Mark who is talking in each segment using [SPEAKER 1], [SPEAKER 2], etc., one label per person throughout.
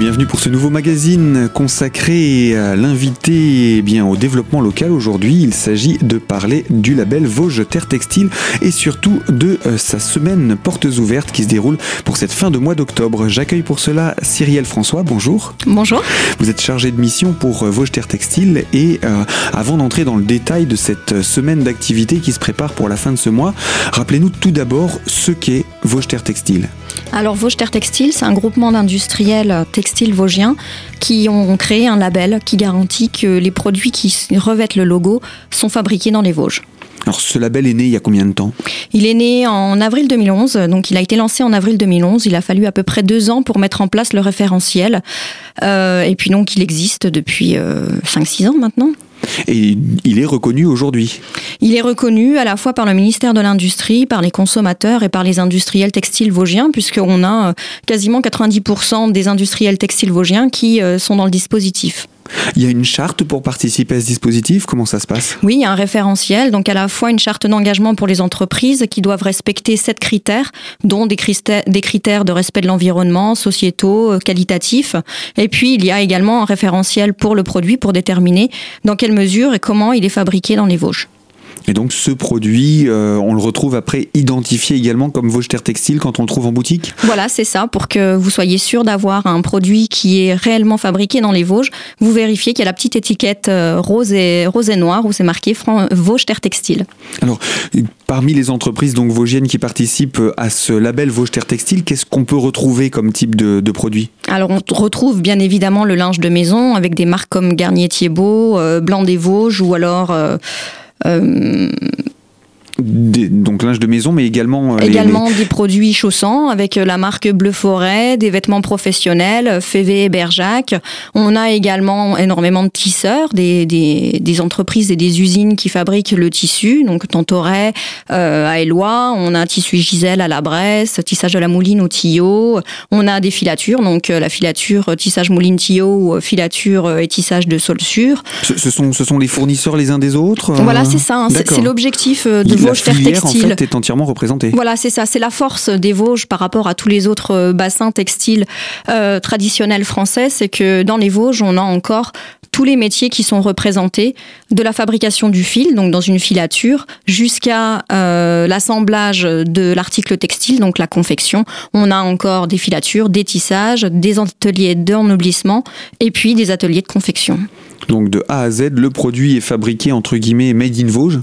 [SPEAKER 1] bienvenue pour ce nouveau magazine consacré à l'invité eh bien au développement local. Aujourd'hui, il s'agit de parler du label Vosges Terre Textile et surtout de euh, sa semaine portes ouvertes qui se déroule pour cette fin de mois d'octobre. J'accueille pour cela Cyrielle François. Bonjour.
[SPEAKER 2] Bonjour.
[SPEAKER 1] Vous êtes chargé de mission pour euh, Vosges Terre Textile et euh, avant d'entrer dans le détail de cette semaine d'activité qui se prépare pour la fin de ce mois, rappelez-nous tout d'abord ce qu'est Vosges Terre Textile.
[SPEAKER 2] Alors Vosges Terre Textile, c'est un groupement d'industriels textiles vosgiens qui ont créé un label qui garantit que les produits qui revêtent le logo sont fabriqués dans les Vosges.
[SPEAKER 1] Alors ce label est né il y a combien de temps?
[SPEAKER 2] Il est né en avril 2011, donc il a été lancé en avril 2011. Il a fallu à peu près deux ans pour mettre en place le référentiel. Euh, et puis donc il existe depuis 5-6 euh, ans maintenant.
[SPEAKER 1] Et il est reconnu aujourd'hui
[SPEAKER 2] Il est reconnu à la fois par le ministère de l'Industrie, par les consommateurs et par les industriels textiles vosgiens, puisqu'on a euh, quasiment 90% des industriels textiles vosgiens qui euh, sont dans le dispositif.
[SPEAKER 1] Il y a une charte pour participer à ce dispositif Comment ça se passe?
[SPEAKER 2] Oui, il y a un référentiel, donc à la fois une charte d'engagement pour les entreprises qui doivent respecter sept critères, dont des critères, de respect de l'environnement, sociétaux, euh, qualitatifs. Et puis, il y a également un référentiel pour le produit pour déterminer dans quelle mesure et comment il est fabriqué dans les Vosges.
[SPEAKER 1] Et donc ce produit, euh, on le retrouve après identifié également comme Vosges Terre Textile quand on le trouve en boutique
[SPEAKER 2] Voilà, c'est ça. Pour que vous soyez sûr d'avoir un produit qui est réellement fabriqué dans les Vosges, vous vérifiez qu'il y a la petite étiquette euh, rose et, rose et noire où c'est marqué Vosges Terre Textile.
[SPEAKER 1] Alors, parmi les entreprises donc vosgiennes qui participent à ce label Vosges Terre Textile, qu'est-ce qu'on peut retrouver comme type de, de produit?
[SPEAKER 2] Alors, on retrouve bien évidemment le linge de maison avec des marques comme Garnier Thiebaud, euh, Blanc des Vosges ou alors...
[SPEAKER 1] Euh, 嗯 donc linge de maison, mais également...
[SPEAKER 2] Euh, également des produits chaussants avec euh, la marque Bleu Forêt, des vêtements professionnels, Févé et Berjac. On a également énormément de tisseurs, des, des, des, entreprises et des usines qui fabriquent le tissu, donc Tantoret euh, à Éloi, on a tissu Gisèle à la Bresse, tissage de la mouline au Tillot, on a des filatures, donc la filature tissage mouline Tillot ou filature et tissage de sol sûr.
[SPEAKER 1] Ce, sont, ce sont les fournisseurs les uns des autres
[SPEAKER 2] Voilà, c'est ça, hein. c'est l'objectif de
[SPEAKER 1] Vosges Terre Textile. En fait, est entièrement représentée.
[SPEAKER 2] Voilà, c'est ça. C'est la force des Vosges par rapport à tous les autres euh, bassins textiles euh, traditionnels français. C'est que dans les Vosges, on a encore tous les métiers qui sont représentés, de la fabrication du fil, donc dans une filature, jusqu'à euh, l'assemblage de l'article textile, donc la confection. On a encore des filatures, des tissages, des ateliers d'ennoblissement et puis des ateliers de confection.
[SPEAKER 1] Donc de A à Z, le produit est fabriqué entre guillemets made in Vosges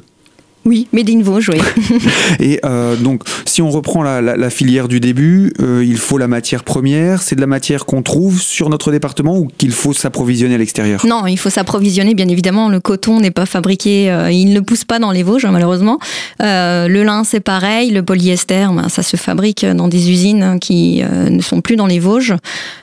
[SPEAKER 2] oui, Made in Vosges, oui.
[SPEAKER 1] et euh, donc, si on reprend la, filière du début, euh, il faut la matière première. C'est de la matière qu'on trouve sur notre département ou qu'il faut s'approvisionner à l'extérieur?
[SPEAKER 2] Non, il faut s'approvisionner, bien évidemment. Le coton n'est pas fabriqué, euh, il ne pousse pas dans les Vosges, malheureusement. le lin, c'est pareil. Le polyester, ben, ça se fabrique dans des usines qui ne sont plus dans les Vosges.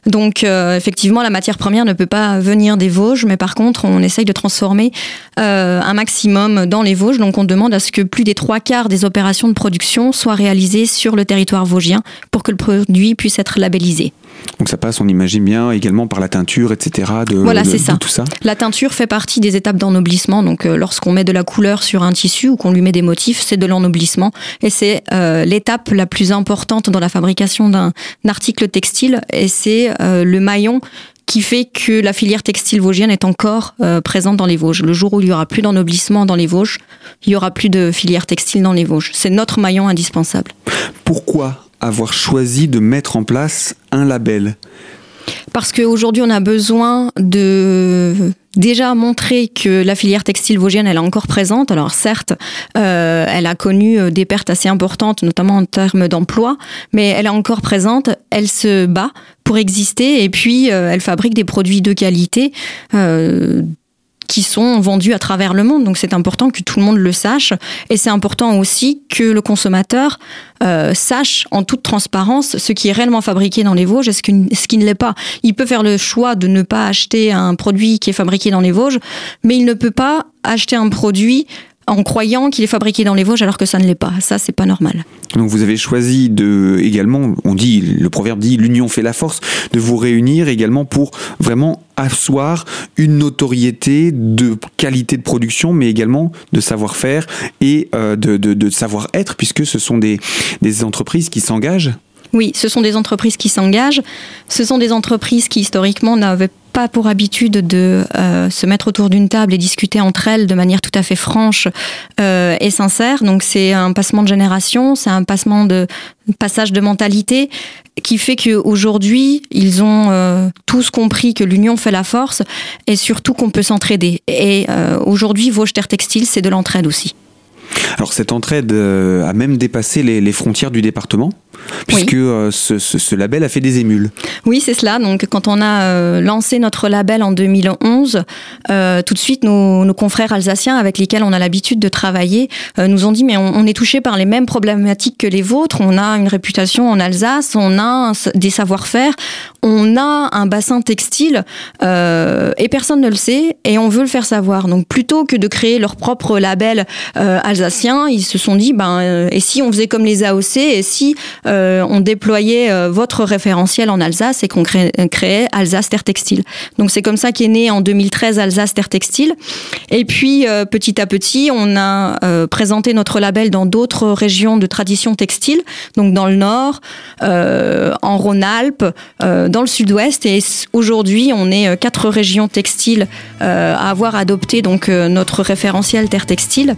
[SPEAKER 2] Donc, effectivement, la matière première ne peut pas venir des Vosges, mais par contre, on essaye de transformer un maximum dans les Vosges. Donc, on demande à ce que plus des trois quarts des opérations de production soient réalisées sur le territoire vosgien pour que le produit puisse être labellisé.
[SPEAKER 1] Donc ça passe, on imagine bien, également par la teinture, etc. De,
[SPEAKER 2] voilà, c'est ça.
[SPEAKER 1] tout ça.
[SPEAKER 2] La teinture fait partie des étapes d'ennoblissement. Donc euh, lorsqu'on met de la couleur sur un tissu ou qu'on lui met des motifs, c'est de l'ennoblissement. Et c'est euh, l'étape la plus importante dans la fabrication d'un article textile. Et c'est euh, le maillon qui fait que la filière textile vosgienne est encore euh, présente dans les Vosges. Le jour où il y aura plus d'ennoblissement dans les Vosges, il y aura plus de filière textile dans les Vosges. C'est notre maillon indispensable.
[SPEAKER 1] Pourquoi avoir choisi de mettre en place un label?
[SPEAKER 2] Parce qu'aujourd'hui, on a besoin de déjà montrer que la filière textile vosgienne elle est encore présente. Alors certes, euh, elle a connu euh, des pertes assez importantes, notamment en termes d'emploi, mais elle est encore présente. Elle se bat pour exister et puis euh, elle fabrique des produits de qualité qui sont vendus à travers le monde. Donc c'est important que tout le monde le sache. Et c'est important aussi que le consommateur euh, sache en toute transparence ce qui est réellement fabriqué dans les Vosges et ce ce qui ne l'est pas. Il peut faire le choix de ne pas acheter un produit qui est fabriqué dans les Vosges, mais il ne peut pas acheter un produit en croyant qu'il est fabriqué dans les Vosges alors que ça ne l'est pas. Ça, c'est pas normal.
[SPEAKER 1] Donc vous avez choisi de également, on dit, le proverbe dit l'union fait la force, de vous réunir également pour vraiment asseoir une notoriété de qualité de production, mais également de savoir-faire et euh, de, de, savoir-être, puisque ce sont des, des entreprises qui s'engagent
[SPEAKER 2] Oui, ce sont des entreprises qui s'engagent. Ce sont des entreprises qui historiquement n'avaient pas pour habitude de euh, se mettre autour d'une table et discuter entre elles de manière tout à fait franche euh, et sincère. Donc c'est un passement de génération, c'est un passement de passage de mentalité qui fait qu'aujourd'hui ils ont euh, tous compris que l'union fait la force et surtout qu'on peut s'entraider. Et aujourd'hui Vosges Terre Textile c'est de l'entraide aussi.
[SPEAKER 1] Alors cette entraide a même dépassé les frontières du département? Puisque euh, ce, label a fait des émules.
[SPEAKER 2] Oui, c'est cela. Donc, quand on a euh, lancé notre label en 2011, euh, tout de suite, nos, confrères alsaciens avec lesquels on a l'habitude de travailler nous ont dit mais on, est touché par les mêmes problématiques que les vôtres. On a une réputation en Alsace, on a des savoir-faire, on a un bassin textile et personne ne le sait et on veut le faire savoir. Donc, plutôt que de créer leur propre label alsacien, ils se sont dit ben et si on faisait comme les AOC et si euh, on déployait euh, votre référentiel en Alsace et qu'on créait, Alsace Terre Textile. Donc c'est comme ça qu'est né en 2013 Alsace Terre Textile. Et puis euh, petit à petit, on a présenté notre label dans d'autres régions de tradition textile, donc dans le Nord, en Rhône-Alpes, dans le Sud-Ouest. Et aujourd'hui, on est quatre régions textiles à avoir adopté donc notre référentiel Terre Textile.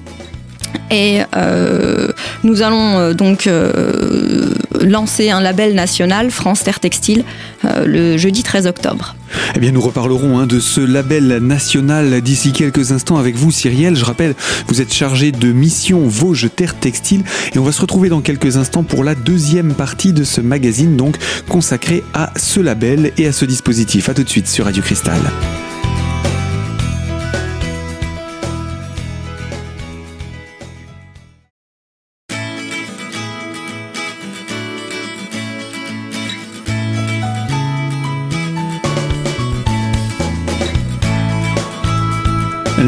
[SPEAKER 2] Et euh, nous allons euh, donc euh, lancer un label national France Terre Textile le jeudi 13 octobre.
[SPEAKER 1] Eh bien, nous reparlerons hein, de ce label national d'ici quelques instants avec vous, Cyrielle. Je rappelle, vous êtes chargé de mission Vosges Terre Textile et on va se retrouver dans quelques instants pour la deuxième partie de ce magazine, donc consacré à ce label et à ce dispositif. A tout de suite sur Radio Cristal.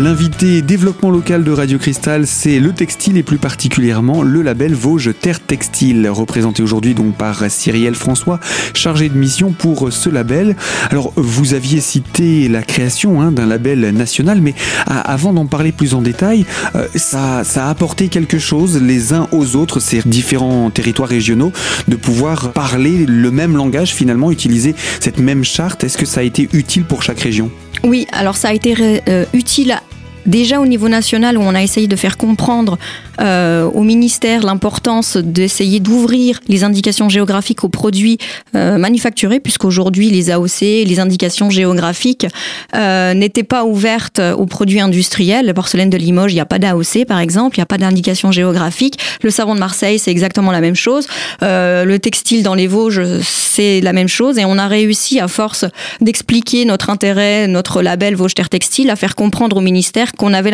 [SPEAKER 1] L'invité développement local de Radio Cristal, c'est le textile et plus particulièrement le label Vosges Terre Textile, représenté aujourd'hui donc par Cyrielle François, chargé de mission pour ce label. Alors, vous aviez cité la création hein, d'un label national, mais avant d'en parler plus en détail, euh, ça, ça a apporté quelque chose les uns aux autres, ces différents territoires régionaux, de pouvoir parler le même langage finalement, utiliser cette même charte. Est-ce que ça a été utile pour chaque région?
[SPEAKER 2] Oui, alors ça a été euh, utile déjà au niveau national où on a essayé de faire comprendre euh, au ministère l'importance d'essayer d'ouvrir les indications géographiques aux produits euh, manufacturés, puisqu'aujourd'hui les AOC, les indications géographiques euh, n'étaient pas ouvertes aux produits industriels. La porcelaine de Limoges, il n'y a pas d'AOC par exemple, il n'y a pas d'indication géographique. Le savon de Marseille, c'est exactement la même chose. le textile dans les Vosges, c'est la même chose. Et on a réussi, à force d'expliquer notre intérêt, notre label Vosges Terre Textile, à faire comprendre au ministère qu'on avait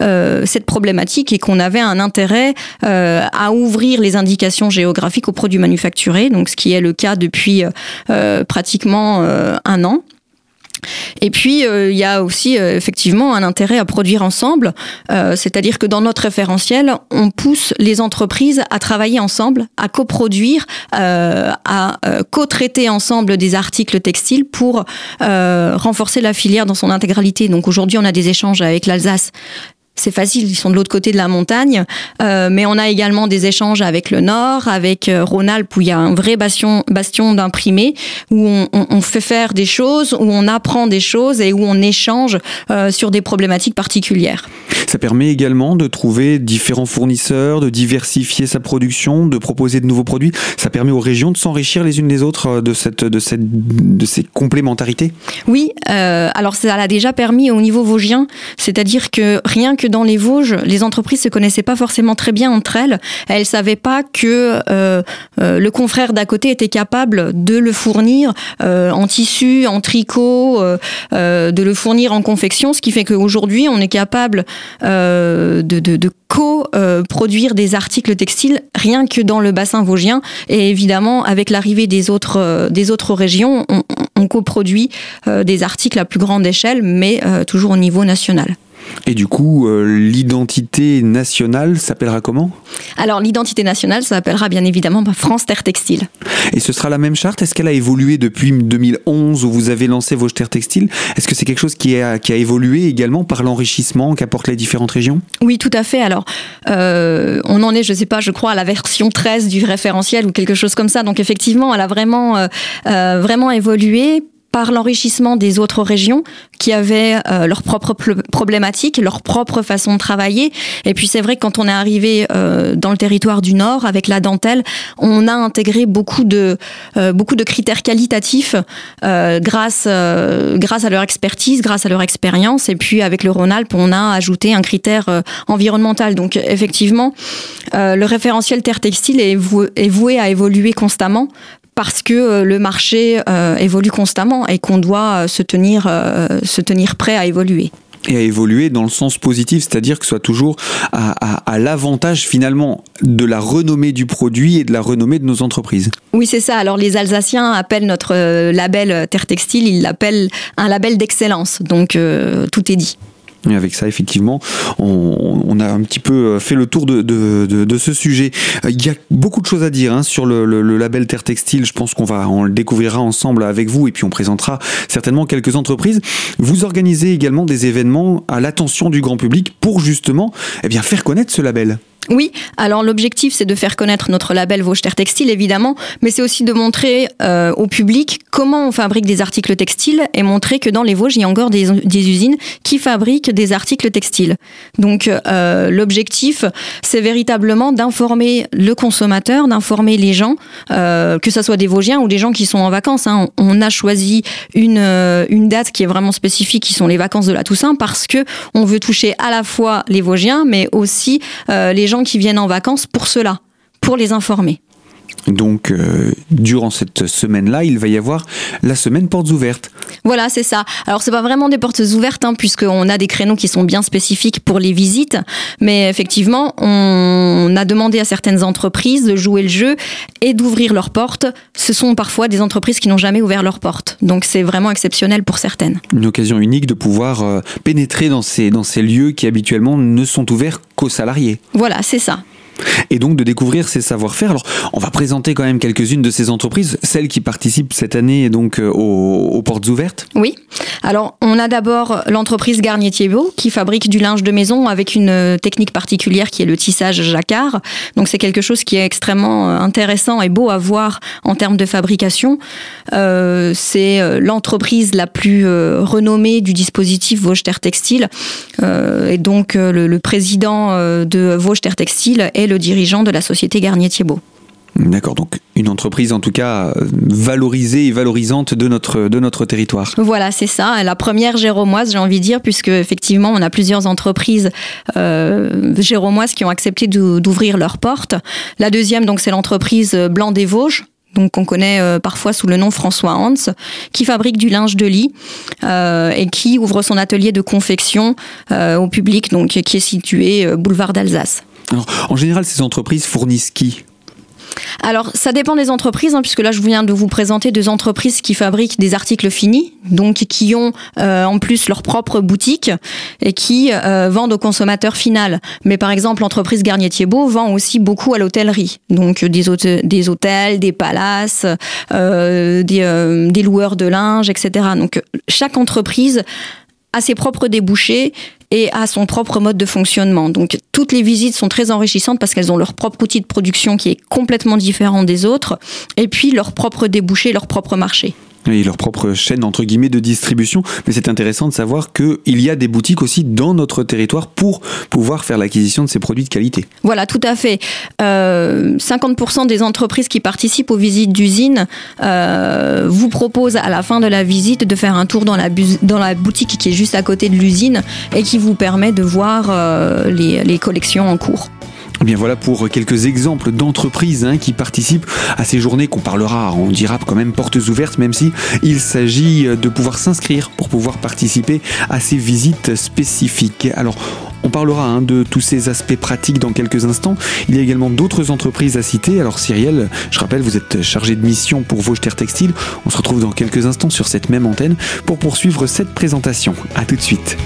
[SPEAKER 2] euh, cette problématique et qu'on avait un intérêt euh, à ouvrir les indications géographiques aux produits manufacturés, donc ce qui est le cas depuis euh, pratiquement un an. Et puis, il y a aussi effectivement un intérêt à produire ensemble, c'est-à-dire que dans notre référentiel, on pousse les entreprises à travailler ensemble, à coproduire, à co-traiter ensemble des articles textiles pour renforcer la filière dans son intégralité. Donc aujourd'hui, on a des échanges avec l'Alsace c'est facile, ils sont de l'autre côté de la montagne. Euh, mais on a également des échanges avec le Nord, avec euh, Rhône-Alpes, où il y a un vrai bastion, bastion d'imprimés, où on, on, fait faire des choses, où on apprend des choses et où on échange euh, sur des problématiques particulières.
[SPEAKER 1] Ça permet également de trouver différents fournisseurs, de diversifier sa production, de proposer de nouveaux produits. Ça permet aux régions de s'enrichir les unes des autres de, cette, de, cette, de ces complémentarités?
[SPEAKER 2] Oui, euh, alors ça l'a déjà permis au niveau vosgien, c'est-à-dire que rien que dans les Vosges, les entreprises se connaissaient pas forcément très bien entre elles. Elles savaient pas que euh, euh, le confrère d'à côté était capable de le fournir euh, en tissu, en tricot, de le fournir en confection, ce qui fait qu'aujourd'hui on est capable de, co-produire des articles textiles rien que dans le bassin vosgien et évidemment avec l'arrivée des autres des régions on, on coproduit des articles à plus grande échelle mais toujours au niveau national.
[SPEAKER 1] Et du coup, euh, l'identité nationale s'appellera comment?
[SPEAKER 2] Alors l'identité nationale s'appellera bien évidemment France Terre Textile.
[SPEAKER 1] Et ce sera la même charte? Est-ce qu'elle a évolué depuis 2011 où vous avez lancé vos Terre Textile Est-ce que c'est quelque chose qui a, qui a évolué également par l'enrichissement qu'apportent les différentes régions?
[SPEAKER 2] Oui, tout à fait. Alors, euh, on en est, je ne sais pas, je crois à la version 13 du référentiel ou quelque chose comme ça. Donc effectivement, elle a vraiment, euh, vraiment évolué par l'enrichissement des autres régions qui avaient euh, leurs propres problématiques, leur propre façon de travailler. Et puis c'est vrai que quand on est arrivé euh, dans le territoire du Nord avec la dentelle, on a intégré beaucoup de euh, beaucoup de critères qualitatifs grâce grâce à leur expertise, grâce à leur expérience. Et puis avec le Rhône-Alpes, on a ajouté un critère environnemental. Donc effectivement, le référentiel terre textile est voué à évoluer constamment parce que euh, le marché euh, évolue constamment et qu'on doit euh, se tenir, se tenir prêt à évoluer
[SPEAKER 1] et à évoluer dans le sens positif, c'est-à-dire que ce soit toujours à, l'avantage finalement de la renommée du produit et de la renommée de nos entreprises.
[SPEAKER 2] Oui, c'est ça. Alors les Alsaciens appellent notre label Terre Textile, ils l'appellent un label d'excellence. Donc tout est dit.
[SPEAKER 1] Avec ça, effectivement, on, a un petit peu euh, fait le tour de, ce sujet. Euh, il y a beaucoup de choses à dire hein, sur le, label Terre Textile. Je pense qu'on va, le découvrira ensemble avec vous et puis on présentera certainement quelques entreprises. Vous organisez également des événements à l'attention du grand public pour justement eh bien, faire connaître ce label.
[SPEAKER 2] Oui, alors l'objectif c'est de faire connaître notre label Terre Textile évidemment, mais c'est aussi de montrer euh, au public comment on fabrique des articles textiles et montrer que dans les Vosges il y a encore des, usines qui fabriquent des articles textiles. Donc euh, l'objectif c'est véritablement d'informer le consommateur, d'informer les gens, euh, que ce soit des Vosgiens ou des gens qui sont en vacances. Hein. On a choisi une, une date qui est vraiment spécifique, qui sont les vacances de la Toussaint, parce que on veut toucher à la fois les Vosgiens, mais aussi les gens qui viennent en vacances pour cela, pour les informer.
[SPEAKER 1] Donc, euh, durant cette semaine-là, il va y avoir la semaine portes ouvertes.
[SPEAKER 2] Voilà, c'est ça. Alors, c'est pas vraiment des portes ouvertes, hein, puisqu'on a des créneaux qui sont bien spécifiques pour les visites. Mais effectivement, on a demandé à certaines entreprises de jouer le jeu et d'ouvrir leurs portes. Ce sont parfois des entreprises qui n'ont jamais ouvert leurs portes. Donc, c'est vraiment exceptionnel pour certaines.
[SPEAKER 1] Une occasion unique de pouvoir euh, pénétrer dans ces, dans ces lieux qui habituellement ne sont ouverts qu'aux salariés.
[SPEAKER 2] Voilà, c'est ça
[SPEAKER 1] et donc de découvrir ces savoir-faire. Alors, on va présenter quand même quelques-unes de ces entreprises, celles qui participent cette année donc euh, aux, portes ouvertes.
[SPEAKER 2] Oui. Alors, on a d'abord l'entreprise Garnier Thiebaud qui fabrique du linge de maison avec une euh, technique particulière qui est le tissage jacquard. Donc, c'est quelque chose qui est extrêmement euh, intéressant et beau à voir en termes de fabrication. c'est l'entreprise la plus renommée du dispositif Vosges Terre Textile. et donc, le, le président de Vosges Terre Textile est le dirigeant de la société Garnier Thiebaud.
[SPEAKER 1] D'accord, donc une entreprise en tout cas valorisée et valorisante de notre, de notre territoire.
[SPEAKER 2] Voilà, c'est ça. La première géromoise, j'ai envie de dire, puisque effectivement on a plusieurs entreprises euh, géromoises qui ont accepté d'ouvrir leurs portes. La deuxième, donc, c'est l'entreprise Blanc des Vosges, donc qu'on connaît euh, parfois sous le nom François Hans, qui fabrique du linge de lit euh, et qui ouvre son atelier de confection euh, au public, donc qui est situé boulevard d'Alsace.
[SPEAKER 1] Alors, en général, ces entreprises fournissent qui?
[SPEAKER 2] Alors, ça dépend des entreprises, hein, puisque là, je viens de vous présenter deux entreprises qui fabriquent des articles finis, donc qui ont euh, en plus leur propre boutique et qui euh, vendent au consommateur final. Mais par exemple, l'entreprise Garnier Thiebaud vend aussi beaucoup à l'hôtellerie, donc des, hôtels, des, palaces, euh, des, des loueurs de linge, etc. Donc, chaque entreprise a ses propres débouchés et a son propre mode de fonctionnement. Donc toutes les visites sont très enrichissantes parce qu'elles ont leur propre outil de production qui est complètement différent des autres et puis leur propre débouché, leur propre marché
[SPEAKER 1] et leur propre chaîne entre guillemets de distribution. Mais c'est intéressant de savoir qu'il y a des boutiques aussi dans notre territoire pour pouvoir faire l'acquisition de ces produits de qualité.
[SPEAKER 2] Voilà, tout à fait. 50% euh, des entreprises qui participent aux visites d'usine euh, vous proposent à la fin de la visite de faire un tour dans la, dans la boutique qui est juste à côté de l'usine et qui vous permet de voir euh, les collections en cours.
[SPEAKER 1] Eh bien voilà pour quelques exemples d'entreprises hein, qui participent à ces journées qu'on parlera, on dira quand même portes ouvertes, même si il s'agit de pouvoir s'inscrire pour pouvoir participer à ces visites spécifiques. Alors on parlera hein, de tous ces aspects pratiques dans quelques instants. Il y a également d'autres entreprises à citer. Alors Cyrielle, je rappelle, vous êtes chargé de mission pour Vosges Textile. On se retrouve dans quelques instants sur cette même antenne pour poursuivre cette présentation. A tout de suite.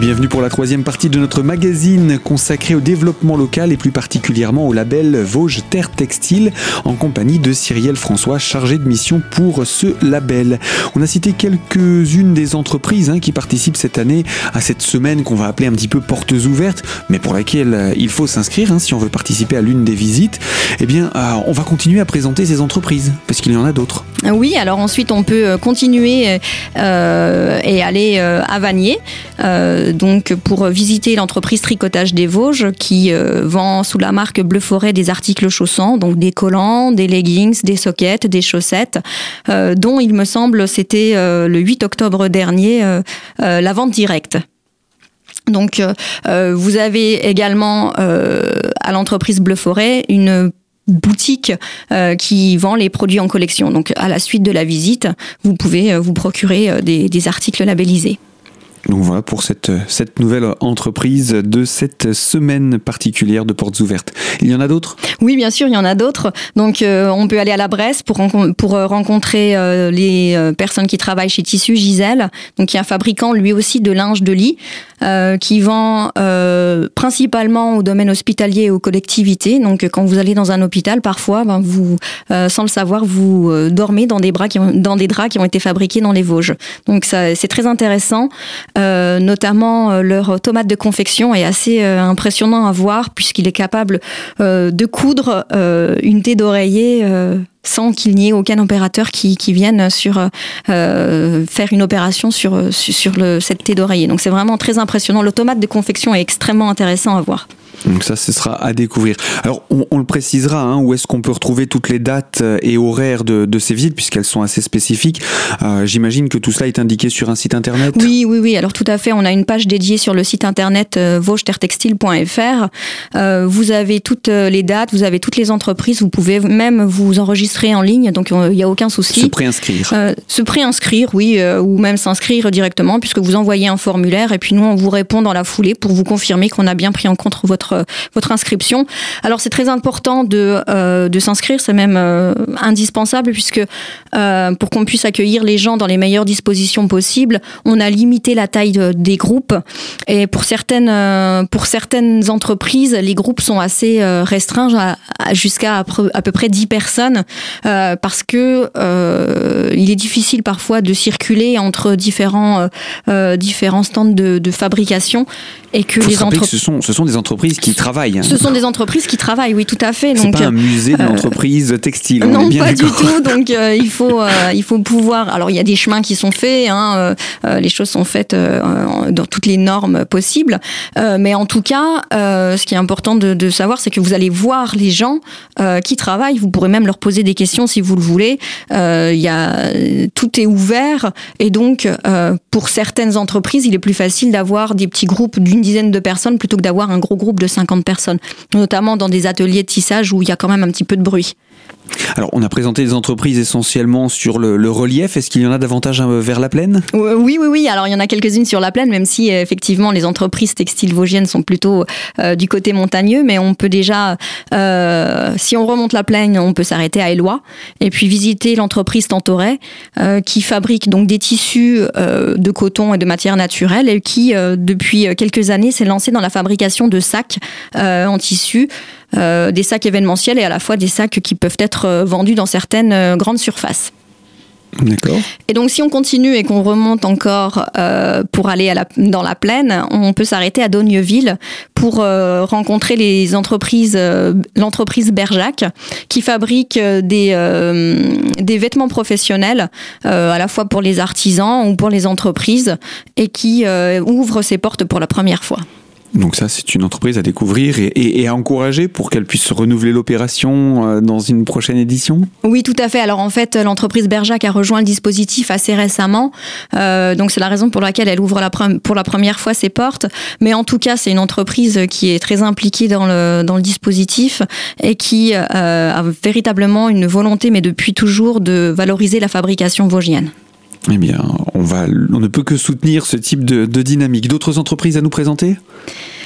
[SPEAKER 1] Bienvenue pour la troisième partie de notre magazine consacré au développement local et plus particulièrement au label Vosges Terre Textile en compagnie de Cyrielle François, chargé de mission pour ce label. On a cité quelques-unes des entreprises hein, qui participent cette année à cette semaine qu'on va appeler un petit peu portes ouvertes, mais pour laquelle euh, il faut s'inscrire hein, si on veut participer à l'une des visites. Eh bien, euh, on va continuer à présenter ces entreprises parce qu'il y en a d'autres.
[SPEAKER 2] Oui, alors ensuite on peut continuer euh, et aller à Vanier. Euh, donc pour visiter l'entreprise Tricotage des Vosges qui euh, vend sous la marque Bleu Forêt des articles chaussants, donc des collants, des leggings, des sockets, des chaussettes, euh, dont il me semble c'était le 8 octobre dernier la vente directe. Donc, vous avez également à l'entreprise Bleu Forêt une boutique qui vend les produits en collection. Donc, à la suite de la visite, vous pouvez vous procurer des articles labellisés.
[SPEAKER 1] Donc voilà pour cette, cette nouvelle entreprise de cette semaine particulière de portes ouvertes. Il y en a d'autres?
[SPEAKER 2] Oui, bien sûr, il y en a d'autres. Donc euh, on peut aller à la Bresse pour, pour euh, rencontrer euh, les personnes qui travaillent chez Tissu Gisèle, donc qui est un fabricant lui aussi de linge de lit, qui vend principalement au domaine hospitalier et aux collectivités. Donc quand vous allez dans un hôpital, parfois, ben, vous, sans le savoir, vous dormez dans des, bras qui ont, dans des draps qui ont été fabriqués dans les Vosges. Donc c'est très intéressant. Euh, notamment euh, leur tomate de confection est assez euh, impressionnant à voir puisqu'il est capable de coudre une thé d'oreiller sans qu'il n'y ait aucun opérateur qui, vienne sur faire une opération sur, sur le, cette thé d'oreiller. Donc c'est vraiment très impressionnant. L'automate de confection est extrêmement intéressant à voir.
[SPEAKER 1] Donc ça, ce sera à découvrir. Alors, on, le précisera, hein, où est-ce qu'on peut retrouver toutes les dates et horaires de, de ces visites, puisqu'elles sont assez spécifiques. Euh, J'imagine que tout cela est indiqué sur un site internet.
[SPEAKER 2] Oui, oui, oui. Alors tout à fait, on a une page dédiée sur le site internet euh, euh, vous avez toutes euh, les dates, vous avez toutes les entreprises, vous pouvez même vous enregistrer en ligne, donc il n'y a aucun souci.
[SPEAKER 1] Se préinscrire.
[SPEAKER 2] se préinscrire, oui, ou même s'inscrire directement, puisque vous envoyez un formulaire et puis nous, on vous répond dans la foulée pour vous confirmer qu'on a bien pris en compte votre votre, inscription. Alors c'est très important de, euh, s'inscrire, c'est même euh, indispensable puisque euh, pour qu'on puisse accueillir les gens dans les meilleures dispositions possibles, on a limité la taille des groupes et pour certaines, pour certaines entreprises, les groupes sont assez restreints jusqu'à à, peu près 10 personnes parce que il est difficile parfois de circuler entre différents, différents stands de fabrication et que les
[SPEAKER 1] entreprises. Ce sont, ce sont des entreprises qui travaillent. Hein.
[SPEAKER 2] Ce sont des entreprises qui travaillent, oui, tout à fait.
[SPEAKER 1] C'est pas un musée de l'entreprise euh, textile.
[SPEAKER 2] non, pas du tout. Donc euh, il faut, euh, il faut pouvoir. Alors il y a des chemins qui sont faits. Hein, les choses sont faites dans toutes les normes possibles. mais en tout cas, ce qui est important de, de savoir, c'est que vous allez voir les gens qui travaillent. Vous pourrez même leur poser des questions si vous le voulez. Il y a, tout est ouvert et donc pour certaines entreprises, il est plus facile d'avoir des petits groupes d'une dizaine de personnes plutôt que d'avoir un gros groupe de 50 personnes, notamment dans des ateliers de tissage où il y a quand même un petit peu de bruit.
[SPEAKER 1] Alors, on a présenté les entreprises essentiellement sur le, relief. Est-ce qu'il y en a davantage euh, vers la plaine?
[SPEAKER 2] Oui, oui, oui. Alors, il y en a quelques-unes sur la plaine, même si euh, effectivement les entreprises textiles vosgiennes sont plutôt euh, du côté montagneux. Mais on peut déjà, si on remonte la plaine, on peut s'arrêter à Eloi et puis visiter l'entreprise Tantoret qui fabrique donc des tissus de coton et de matière naturelle et qui, depuis quelques années, s'est lancée dans la fabrication de sacs en tissu euh, des sacs événementiels et à la fois des sacs qui peuvent être euh, vendus dans certaines euh, grandes surfaces.
[SPEAKER 1] D'accord.
[SPEAKER 2] Et donc, si on continue et qu'on remonte encore pour aller dans la plaine, on peut s'arrêter à Dogneville pour rencontrer les entreprises, l'entreprise Berjac, qui fabrique des, des vêtements professionnels, à la fois pour les artisans ou pour les entreprises, et qui ouvre ses portes pour la première fois.
[SPEAKER 1] Donc ça, c'est une entreprise à découvrir et, à encourager pour qu'elle puisse renouveler l'opération euh, dans une prochaine édition?
[SPEAKER 2] Oui, tout à fait. Alors en fait, l'entreprise Berjac a rejoint le dispositif assez récemment. Euh, donc c'est la raison pour laquelle elle ouvre la pour la première fois ses portes. Mais en tout cas, c'est une entreprise qui est très impliquée dans le, dispositif et qui euh, a véritablement une volonté, mais depuis toujours, de valoriser la fabrication vosgienne.
[SPEAKER 1] Eh bien, on, va, on ne peut que soutenir ce type de, dynamique. D'autres entreprises à nous présenter?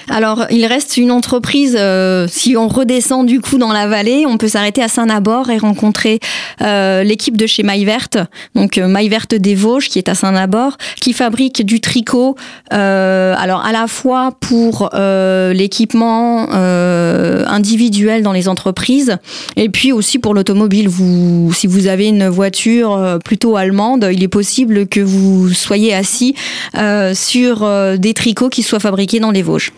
[SPEAKER 2] Alors, il reste une entreprise, euh, si on redescend du coup dans la vallée, on peut s'arrêter à Saint-Nabord et rencontrer euh, l'équipe de chez Maille Verte, donc euh, Maille des Vosges, qui est à Saint-Nabord, qui fabrique du tricot, alors à la fois pour l'équipement individuel dans les entreprises, et puis aussi pour l'automobile. Si vous avez une voiture plutôt allemande, il est possible que vous soyez assis sur des tricots qui soient fabriqués dans les Vosges.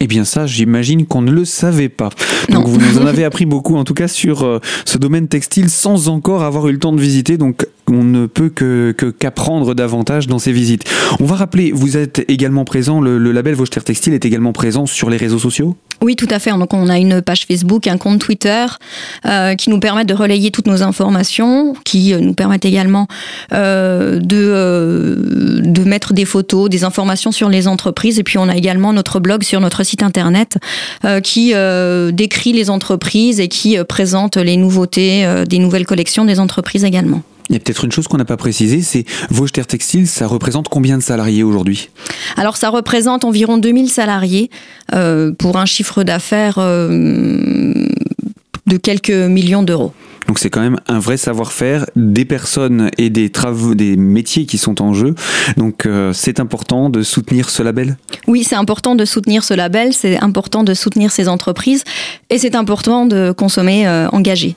[SPEAKER 1] Eh bien ça, j'imagine qu'on ne le savait pas. Donc vous nous en avez appris beaucoup, en tout cas sur euh, ce domaine textile, sans encore avoir eu le temps de visiter. Donc on ne peut que qu'apprendre davantage dans ces visites. On va rappeler, vous êtes également présent, le, label Vaucher Textile est également présent sur les réseaux sociaux?
[SPEAKER 2] Oui, tout à fait. Donc, on a une page Facebook, un compte Twitter euh, qui nous permettent de relayer toutes nos informations, qui euh, nous permettent également euh, de, de mettre des photos, des informations sur les entreprises. Et puis, on a également notre blog sur notre site internet qui décrit les entreprises et qui présente les nouveautés des nouvelles collections des entreprises également.
[SPEAKER 1] Il y a peut-être une chose qu'on n'a pas précisée, c'est Vosger Textile, ça représente combien de salariés aujourd'hui?
[SPEAKER 2] Alors ça représente environ 2000 salariés euh, pour un chiffre d'affaires euh, de quelques millions d'euros.
[SPEAKER 1] Donc c'est quand même un vrai savoir-faire, des personnes et des travaux, des métiers qui sont en jeu. Donc euh, c'est important de soutenir ce label?
[SPEAKER 2] Oui, c'est important de soutenir ce label, c'est important de soutenir ces entreprises et c'est important de consommer engagé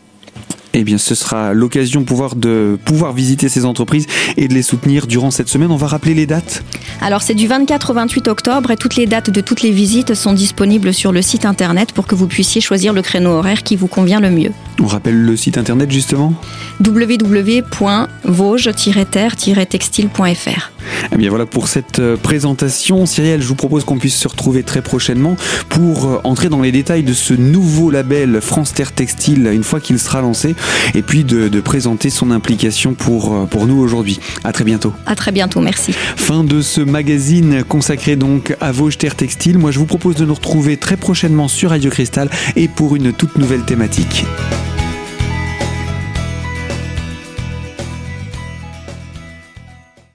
[SPEAKER 1] eh bien, ce sera l'occasion pouvoir de pouvoir visiter ces entreprises et de les soutenir durant cette semaine. On va rappeler les dates.
[SPEAKER 2] Alors, c'est du 24 au 28 octobre et toutes les dates de toutes les visites sont disponibles sur le site internet pour que vous puissiez choisir le créneau horaire qui vous convient le mieux.
[SPEAKER 1] On rappelle le site internet justement
[SPEAKER 2] www.vosges-terre-textile.fr.
[SPEAKER 1] Eh bien voilà pour cette euh, présentation. Cyrielle, je vous propose qu'on puisse se retrouver très prochainement pour euh, entrer dans les détails de ce nouveau label France Terre Textile une fois qu'il sera lancé et puis de, présenter son implication pour, euh, pour nous aujourd'hui. À très bientôt.
[SPEAKER 2] À très bientôt, merci.
[SPEAKER 1] Fin de ce magazine consacré donc à Vosges Terre Textile. Moi, je vous propose de nous retrouver très prochainement sur Radio Cristal et pour une toute nouvelle thématique.